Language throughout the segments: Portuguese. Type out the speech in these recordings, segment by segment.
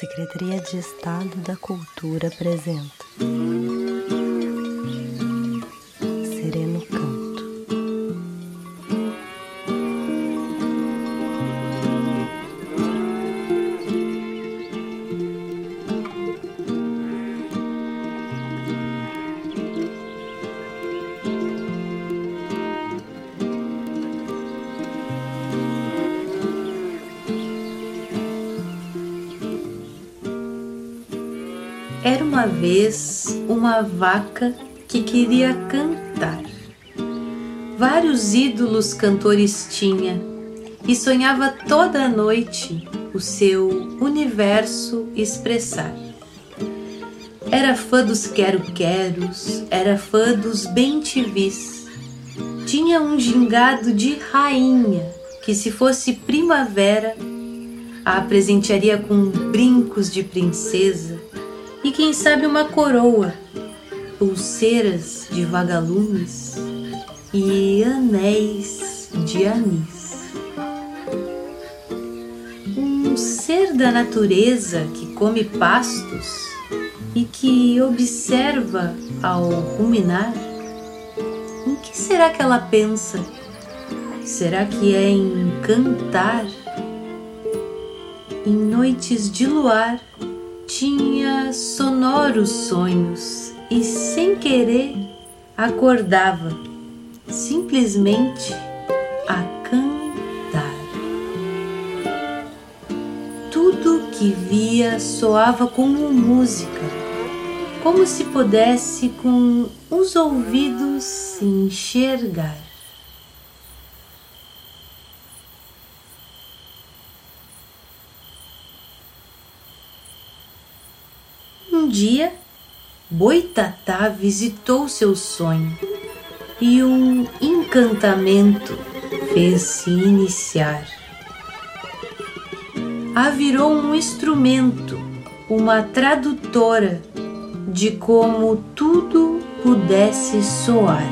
Secretaria de Estado da Cultura apresenta Era uma vez uma vaca que queria cantar. Vários ídolos cantores tinha e sonhava toda noite o seu universo expressar. Era fã dos quero-queros, era fã dos bem-te-vis. Tinha um gingado de rainha que, se fosse primavera, a presentearia com brincos de princesa e quem sabe uma coroa, pulseiras de vagalumes e anéis de anis. Um ser da natureza que come pastos e que observa ao ruminar. Em que será que ela pensa? Será que é em cantar? Em noites de luar, tinha sonoros sonhos e, sem querer, acordava simplesmente a cantar. Tudo que via soava como música, como se pudesse com os ouvidos se enxergar. Um dia, Boitatá visitou seu sonho e um encantamento fez-se iniciar. A virou um instrumento, uma tradutora de como tudo pudesse soar.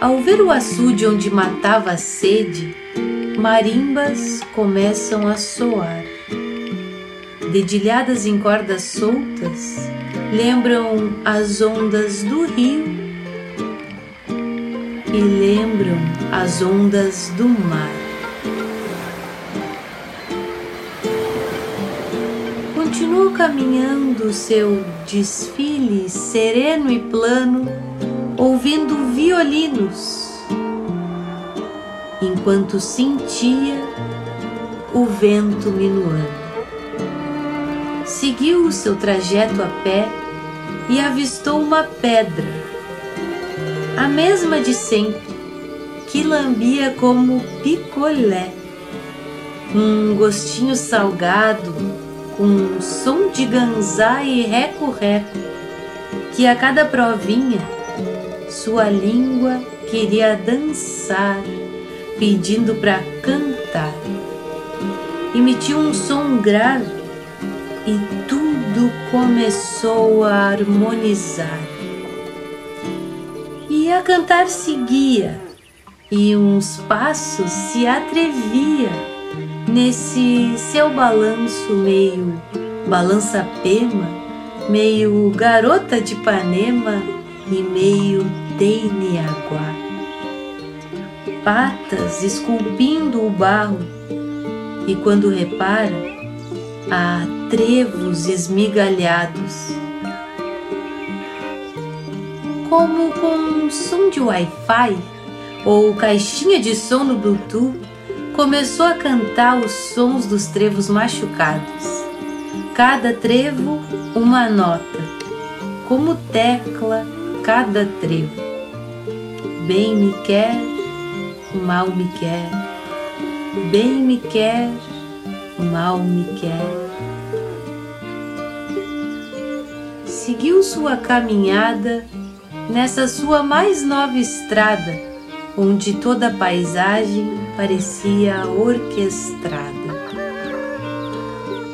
Ao ver o açude onde matava a sede, marimbas começam a soar dedilhadas em cordas soltas, lembram as ondas do rio e lembram as ondas do mar. Continua caminhando seu desfile sereno e plano, ouvindo violinos, enquanto sentia o vento minuano seguiu o seu trajeto a pé e avistou uma pedra, a mesma de sempre, que lambia como picolé, um gostinho salgado, com um som de ganzá e reco-reco, que a cada provinha sua língua queria dançar, pedindo para cantar. Emitiu um som grave e tudo começou a harmonizar. E a cantar seguia, e uns passos se atrevia nesse seu balanço meio balança-pema, meio garota de Ipanema e meio Deiniaguá. Patas esculpindo o barro, e quando repara, a trevos esmigalhados. Como com um som de Wi-Fi ou caixinha de som no Bluetooth, começou a cantar os sons dos trevos machucados. Cada trevo, uma nota, como tecla cada trevo. Bem me quer, mal me quer, bem me quer, mal me quer. Seguiu sua caminhada nessa sua mais nova estrada, onde toda a paisagem parecia orquestrada.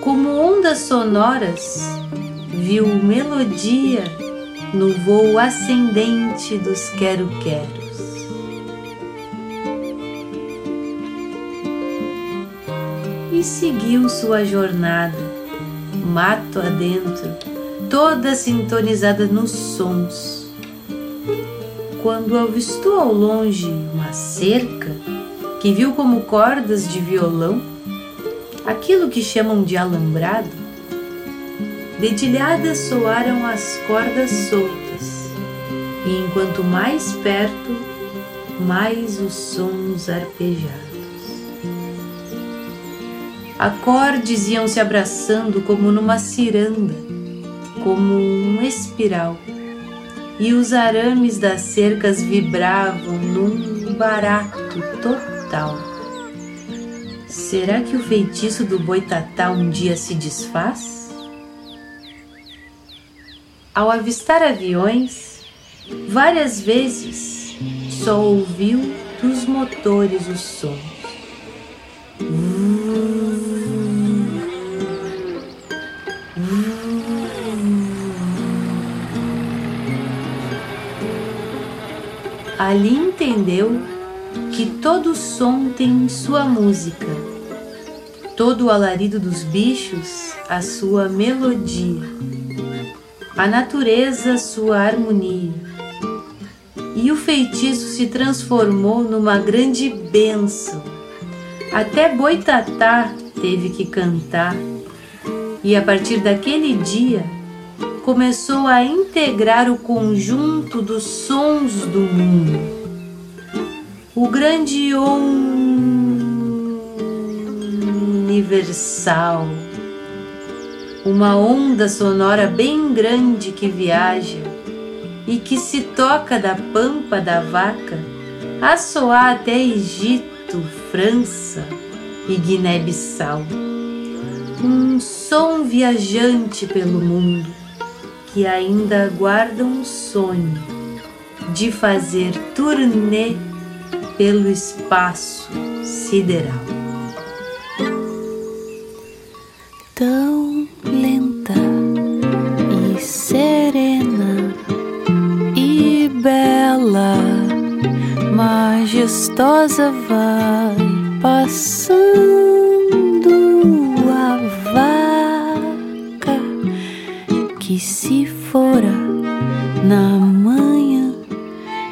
Como ondas sonoras, viu melodia no voo ascendente dos quero-queros. e seguiu sua jornada mato adentro, toda sintonizada nos sons. Quando avistou ao longe uma cerca, que viu como cordas de violão, aquilo que chamam de alambrado, dedilhadas soaram as cordas soltas, e enquanto mais perto, mais os sons arpejados. Acordes iam se abraçando como numa ciranda, como um espiral, e os arames das cercas vibravam num barato total. Será que o feitiço do boitatá um dia se desfaz? Ao avistar aviões, várias vezes só ouviu dos motores os sons. Ali entendeu que todo som tem sua música, todo o alarido dos bichos a sua melodia, a natureza sua harmonia. E o feitiço se transformou numa grande bênção. Até Boitatá teve que cantar, e a partir daquele dia começou a integrar o conjunto dos sons do mundo. O grande universal, uma onda sonora bem grande que viaja e que se toca da pampa da vaca a soar até Egito, França e Guiné-Bissau. Um som viajante pelo mundo que ainda guarda um sonho de fazer turnê pelo espaço sideral. Tão lenta e serena e bela, majestosa vai passando se fora na manhã,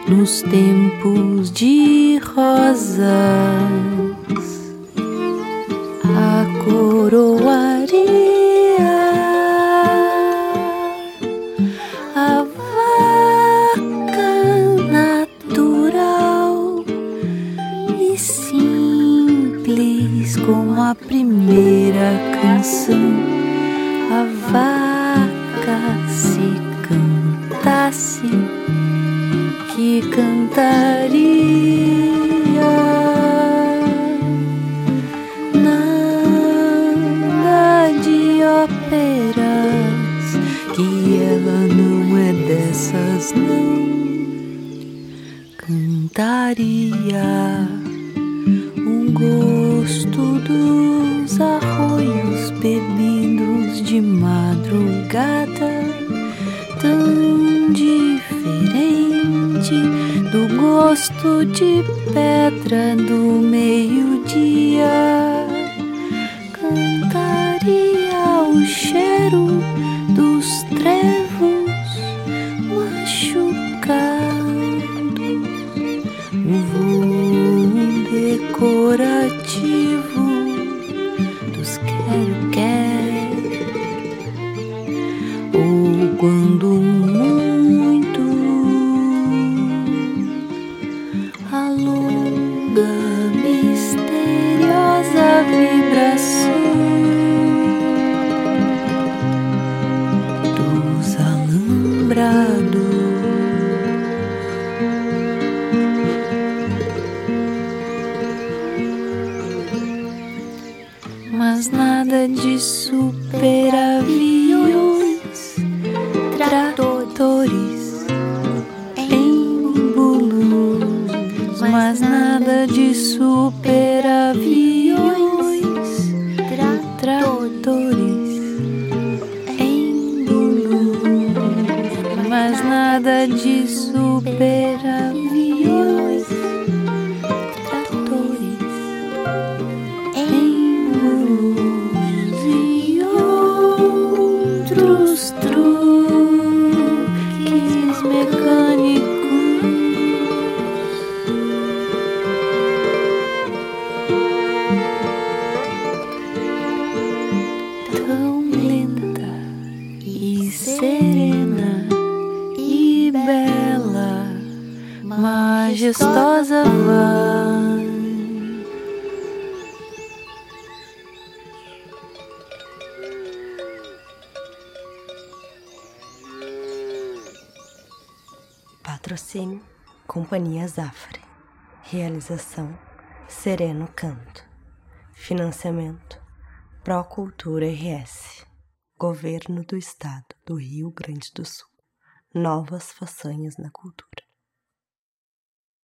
nos tempos de rosas, de madrugada tão diferente do gosto de pedra do meio-dia. Cantaria o cheiro dos trevos machucados, o voo decorativo majestosa vai. Patrocínio Companhia Zafre. Realização Sereno Canto. Financiamento Procultura RS. Governo do Estado do Rio Grande do Sul. Novas façanhas na cultura.